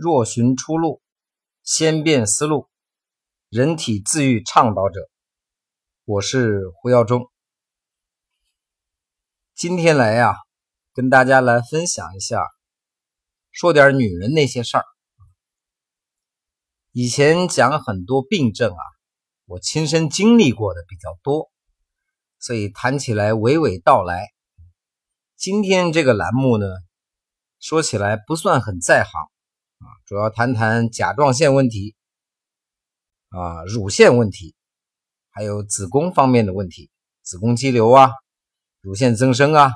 若寻出路，先变思路，人体自愈倡导者，我是胡耀中。今天来呀，跟大家来分享一下，说点女人那些事儿。以前讲很多病症啊，我亲身经历过的比较多，所以谈起来娓娓道来。今天这个栏目呢，说起来不算很在行。啊，主要谈谈甲状腺问题，啊，乳腺问题，还有子宫方面的问题，子宫肌瘤啊，乳腺增生啊，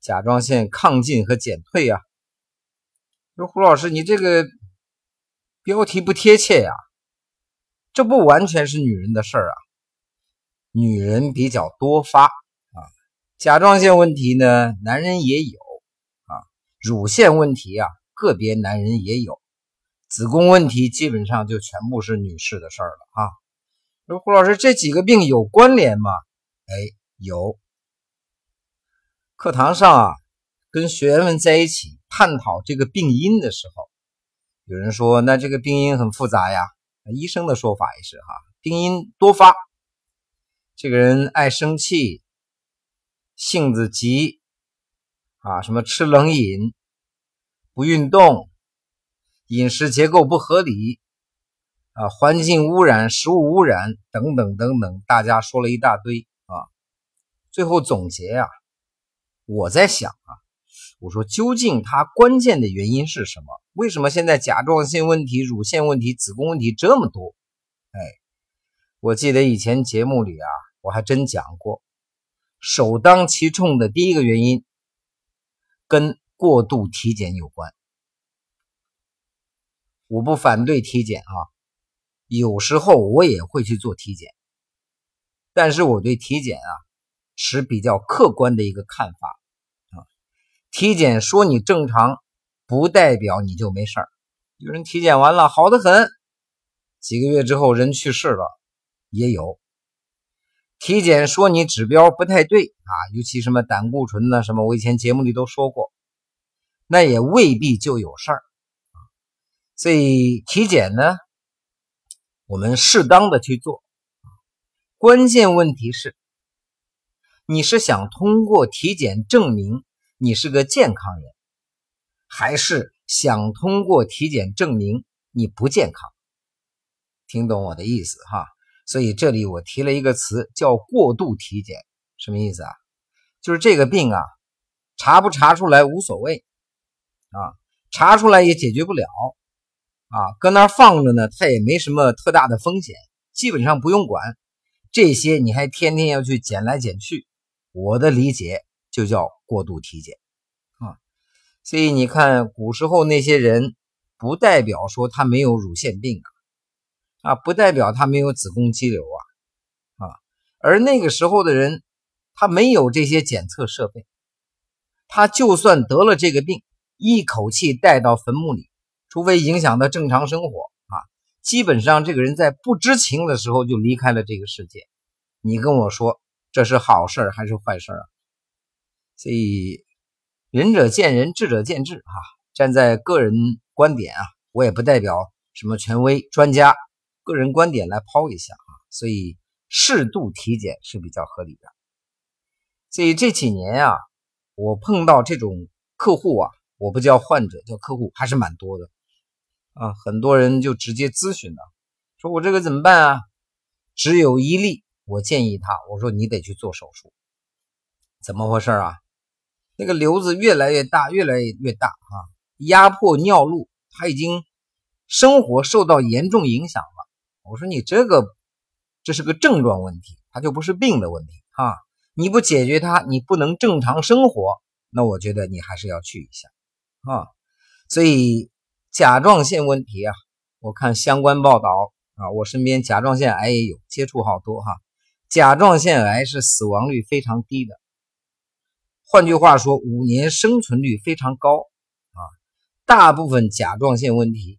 甲状腺亢进和减退啊。说胡老师，你这个标题不贴切呀，这不完全是女人的事儿啊，女人比较多发啊，甲状腺问题呢，男人也有啊，乳腺问题啊。个别男人也有子宫问题，基本上就全部是女士的事儿了啊。说胡老师，这几个病有关联吗？哎，有。课堂上啊，跟学员们在一起探讨这个病因的时候，有人说，那这个病因很复杂呀。医生的说法也是哈，病因多发。这个人爱生气，性子急啊，什么吃冷饮。不运动，饮食结构不合理，啊，环境污染、食物污染等等等等，大家说了一大堆啊。最后总结呀，我在想啊，我说究竟它关键的原因是什么？为什么现在甲状腺问题、乳腺问题、子宫问题这么多？哎，我记得以前节目里啊，我还真讲过，首当其冲的第一个原因跟。过度体检有关，我不反对体检啊，有时候我也会去做体检，但是我对体检啊持比较客观的一个看法啊。体检说你正常，不代表你就没事儿。有人体检完了好的很，几个月之后人去世了，也有。体检说你指标不太对啊，尤其什么胆固醇呢，什么我以前节目里都说过。那也未必就有事儿，所以体检呢，我们适当的去做。关键问题是，你是想通过体检证明你是个健康人，还是想通过体检证明你不健康？听懂我的意思哈？所以这里我提了一个词叫过度体检，什么意思啊？就是这个病啊，查不查出来无所谓。啊，查出来也解决不了，啊，搁那放着呢，它也没什么特大的风险，基本上不用管。这些你还天天要去检来检去，我的理解就叫过度体检，啊，所以你看古时候那些人，不代表说他没有乳腺病啊，啊，不代表他没有子宫肌瘤啊，啊，而那个时候的人，他没有这些检测设备，他就算得了这个病。一口气带到坟墓里，除非影响到正常生活啊，基本上这个人在不知情的时候就离开了这个世界。你跟我说这是好事还是坏事啊？所以仁者见仁，智者见智啊。站在个人观点啊，我也不代表什么权威专家，个人观点来抛一下啊。所以适度体检是比较合理的。所以这几年啊，我碰到这种客户啊。我不叫患者，叫客户，还是蛮多的啊。很多人就直接咨询了，说我这个怎么办啊？只有一例，我建议他，我说你得去做手术。怎么回事啊？那个瘤子越来越大，越来越大啊，压迫尿路，他已经生活受到严重影响了。我说你这个这是个症状问题，它就不是病的问题啊。你不解决它，你不能正常生活，那我觉得你还是要去一下。啊，所以甲状腺问题啊，我看相关报道啊，我身边甲状腺癌也有接触好多哈。甲状腺癌是死亡率非常低的，换句话说，五年生存率非常高啊。大部分甲状腺问题，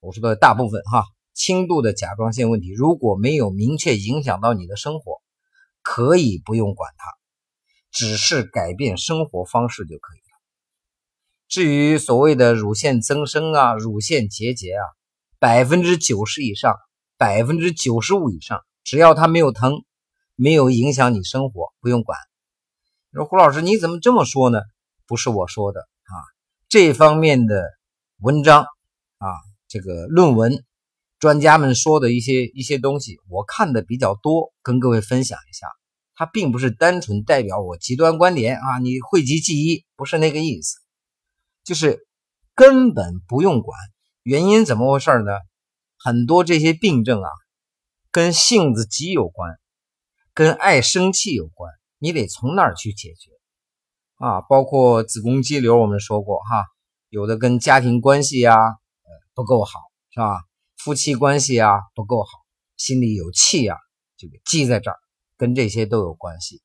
我说的大部分哈，轻度的甲状腺问题，如果没有明确影响到你的生活，可以不用管它，只是改变生活方式就可以。至于所谓的乳腺增生啊、乳腺结节啊，百分之九十以上、百分之九十五以上，只要它没有疼，没有影响你生活，不用管。你说胡老师你怎么这么说呢？不是我说的啊，这方面的文章啊，这个论文，专家们说的一些一些东西，我看的比较多，跟各位分享一下。它并不是单纯代表我极端观点啊，你讳疾忌医，不是那个意思，就是根本不用管。原因怎么回事呢？很多这些病症啊，跟性子急有关，跟爱生气有关，你得从那儿去解决啊。包括子宫肌瘤，我们说过哈，有的跟家庭关系啊，呃不够好是吧？夫妻关系啊不够好，心里有气啊，就给积在这儿。跟这些都有关系。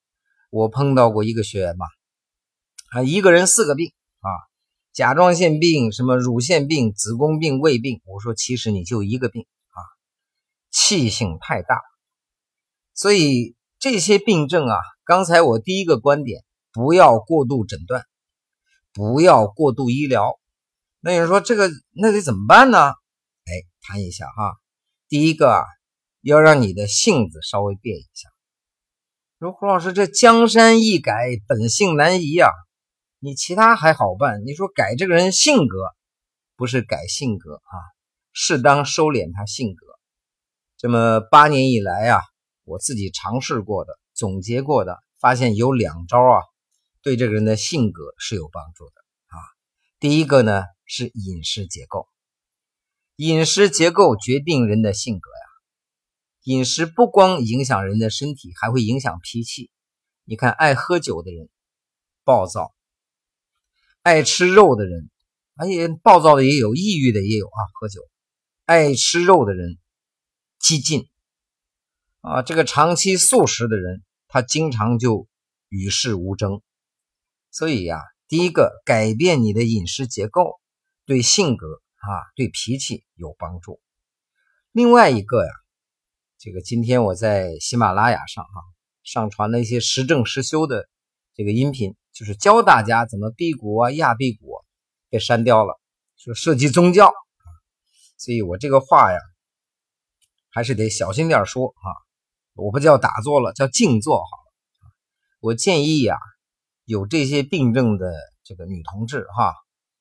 我碰到过一个学员嘛，啊，一个人四个病啊，甲状腺病、什么乳腺病、子宫病、胃病。我说，其实你就一个病啊，气性太大。所以这些病症啊，刚才我第一个观点，不要过度诊断，不要过度医疗。那有人说这个那得怎么办呢？哎，谈一下哈。第一个啊，要让你的性子稍微变一下。说胡老师，这江山易改，本性难移啊！你其他还好办，你说改这个人性格，不是改性格啊，适当收敛他性格。这么八年以来啊，我自己尝试过的、总结过的，发现有两招啊，对这个人的性格是有帮助的啊。第一个呢是饮食结构，饮食结构决定人的性格呀。饮食不光影响人的身体，还会影响脾气。你看，爱喝酒的人暴躁，爱吃肉的人，哎呀，暴躁的也有，抑郁的也有啊。喝酒，爱吃肉的人激进啊。这个长期素食的人，他经常就与世无争。所以呀，第一个，改变你的饮食结构，对性格啊，对脾气有帮助。另外一个呀。这个今天我在喜马拉雅上哈上传了一些实证实修的这个音频，就是教大家怎么辟谷啊、压辟谷，被删掉了，说涉及宗教，所以我这个话呀还是得小心点说啊，我不叫打坐了，叫静坐好了。我建议呀，有这些病症的这个女同志哈，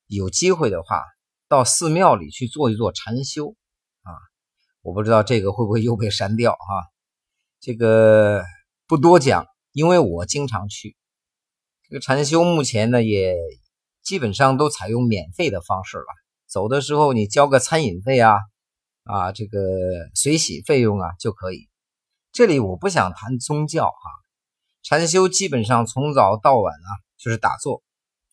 有机会的话到寺庙里去做一做禅修啊。我不知道这个会不会又被删掉哈，这个不多讲，因为我经常去。这个禅修目前呢也基本上都采用免费的方式了，走的时候你交个餐饮费啊，啊这个随喜费用啊就可以。这里我不想谈宗教哈，禅修基本上从早到晚啊就是打坐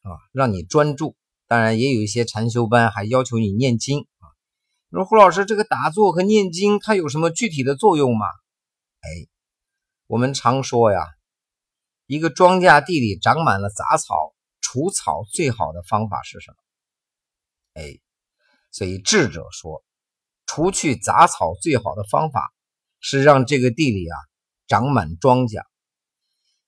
啊，让你专注。当然也有一些禅修班还要求你念经啊。说胡老师，这个打坐和念经，它有什么具体的作用吗？哎，我们常说呀，一个庄稼地里长满了杂草，除草最好的方法是什么？哎，所以智者说，除去杂草最好的方法是让这个地里啊长满庄稼。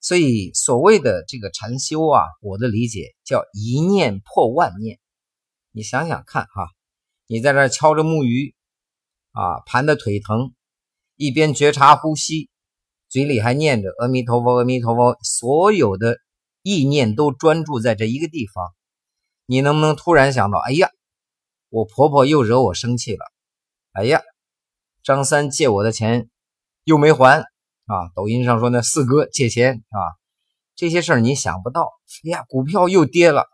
所以所谓的这个禅修啊，我的理解叫一念破万念。你想想看哈。你在那敲着木鱼，啊，盘的腿疼，一边觉察呼吸，嘴里还念着阿弥陀佛，阿弥陀佛，所有的意念都专注在这一个地方。你能不能突然想到，哎呀，我婆婆又惹我生气了，哎呀，张三借我的钱又没还啊？抖音上说那四哥借钱啊，这些事儿你想不到。哎呀，股票又跌了。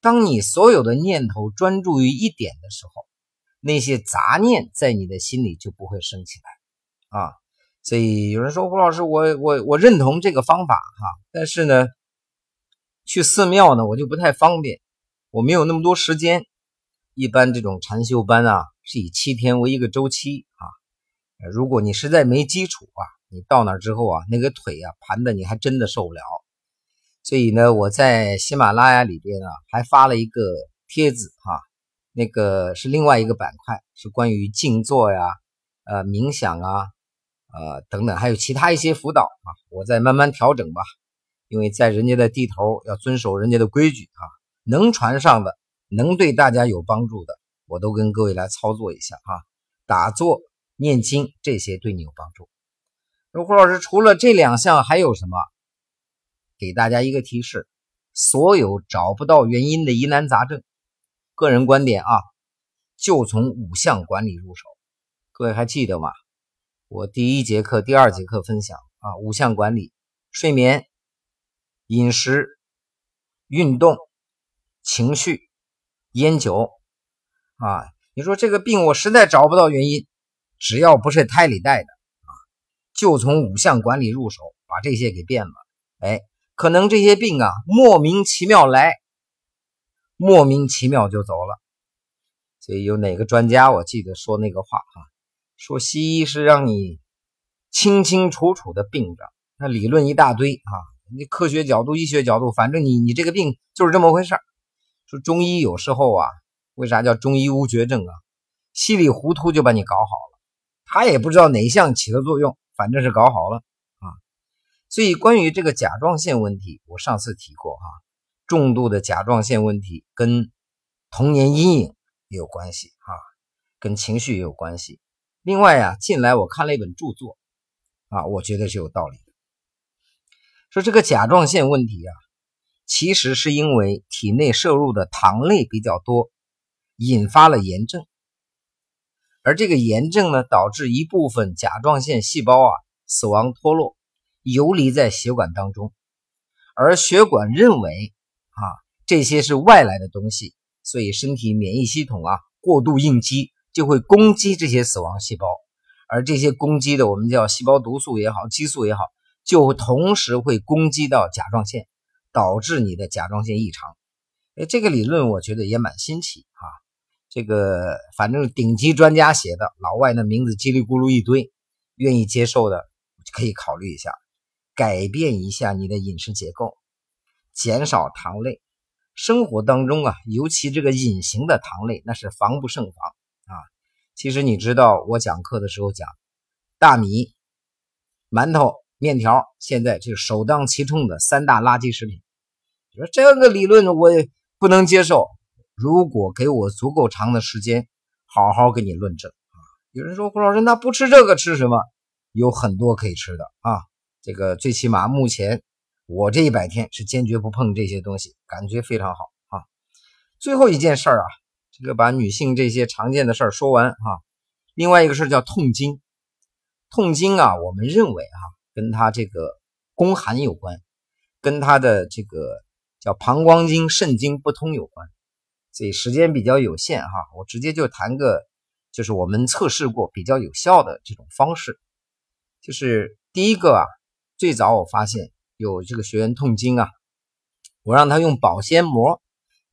当你所有的念头专注于一点的时候，那些杂念在你的心里就不会升起来啊。所以有人说胡老师，我我我认同这个方法哈，但是呢，去寺庙呢我就不太方便，我没有那么多时间。一般这种禅修班啊是以七天为一个周期啊。如果你实在没基础啊，你到那之后啊，那个腿啊盘的你还真的受不了。所以呢，我在喜马拉雅里边啊，还发了一个帖子哈，那个是另外一个板块，是关于静坐呀、呃冥想啊、呃等等，还有其他一些辅导啊，我再慢慢调整吧。因为在人家的地头要遵守人家的规矩啊，能传上的，能对大家有帮助的，我都跟各位来操作一下啊。打坐、念经这些对你有帮助。那胡老师除了这两项还有什么？给大家一个提示：所有找不到原因的疑难杂症，个人观点啊，就从五项管理入手。各位还记得吗？我第一节课、第二节课分享啊，五项管理：睡眠、饮食、运动、情绪、烟酒。啊，你说这个病我实在找不到原因，只要不是胎里带的啊，就从五项管理入手，把这些给变了。哎，可能这些病啊，莫名其妙来，莫名其妙就走了。所以有哪个专家我记得说那个话哈。说西医是让你清清楚楚的病着，那理论一大堆啊，你科学角度、医学角度，反正你你这个病就是这么回事说中医有时候啊，为啥叫中医无绝症啊？稀里糊涂就把你搞好了，他也不知道哪项起的作用，反正是搞好了啊。所以关于这个甲状腺问题，我上次提过哈，重度的甲状腺问题跟童年阴影也有关系啊，跟情绪也有关系。另外呀，近来我看了一本著作，啊，我觉得是有道理的。说这个甲状腺问题啊，其实是因为体内摄入的糖类比较多，引发了炎症。而这个炎症呢，导致一部分甲状腺细胞啊死亡脱落，游离在血管当中。而血管认为啊这些是外来的东西，所以身体免疫系统啊过度应激。就会攻击这些死亡细胞，而这些攻击的我们叫细胞毒素也好，激素也好，就同时会攻击到甲状腺，导致你的甲状腺异常。哎，这个理论我觉得也蛮新奇啊。这个反正顶级专家写的，老外的名字叽里咕噜一堆，愿意接受的可以考虑一下，改变一下你的饮食结构，减少糖类。生活当中啊，尤其这个隐形的糖类，那是防不胜防。其实你知道，我讲课的时候讲，大米、馒头、面条，现在就首当其冲的三大垃圾食品。你说这个理论我也不能接受。如果给我足够长的时间，好好给你论证啊。有人说胡老师，那不吃这个吃什么？有很多可以吃的啊。这个最起码目前我这一百天是坚决不碰这些东西，感觉非常好啊。最后一件事儿啊。这个把女性这些常见的事儿说完哈，另外一个事儿叫痛经。痛经啊，我们认为哈，跟她这个宫寒有关，跟她的这个叫膀胱经、肾经不通有关。所以时间比较有限哈，我直接就谈个，就是我们测试过比较有效的这种方式。就是第一个啊，最早我发现有这个学员痛经啊，我让他用保鲜膜。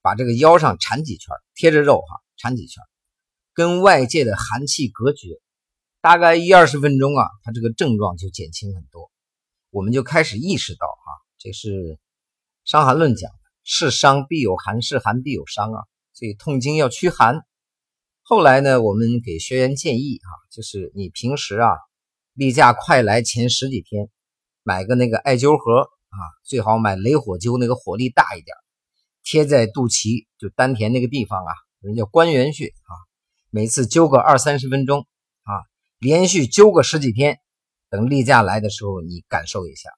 把这个腰上缠几圈，贴着肉哈，缠几圈，跟外界的寒气隔绝，大概一二十分钟啊，他这个症状就减轻很多。我们就开始意识到啊，这是《伤寒论》讲的，是伤必有寒，是寒必有伤啊，所以痛经要驱寒。后来呢，我们给学员建议啊，就是你平时啊，例假快来前十几天，买个那个艾灸盒啊，最好买雷火灸，那个火力大一点。贴在肚脐，就丹田那个地方啊，人叫关元穴啊。每次灸个二三十分钟啊，连续灸个十几天，等例假来的时候，你感受一下，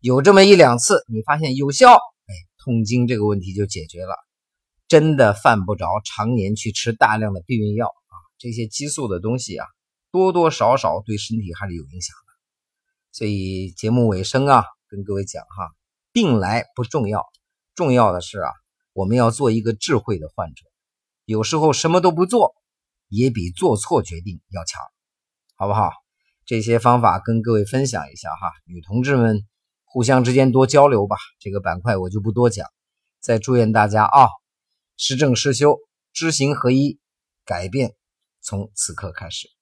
有这么一两次，你发现有效，哎，痛经这个问题就解决了。真的犯不着常年去吃大量的避孕药啊，这些激素的东西啊，多多少少对身体还是有影响的。所以节目尾声啊，跟各位讲哈，病来不重要，重要的是啊。我们要做一个智慧的患者，有时候什么都不做，也比做错决定要强，好不好？这些方法跟各位分享一下哈，女同志们互相之间多交流吧。这个板块我就不多讲，再祝愿大家啊，实正实修，知行合一，改变从此刻开始。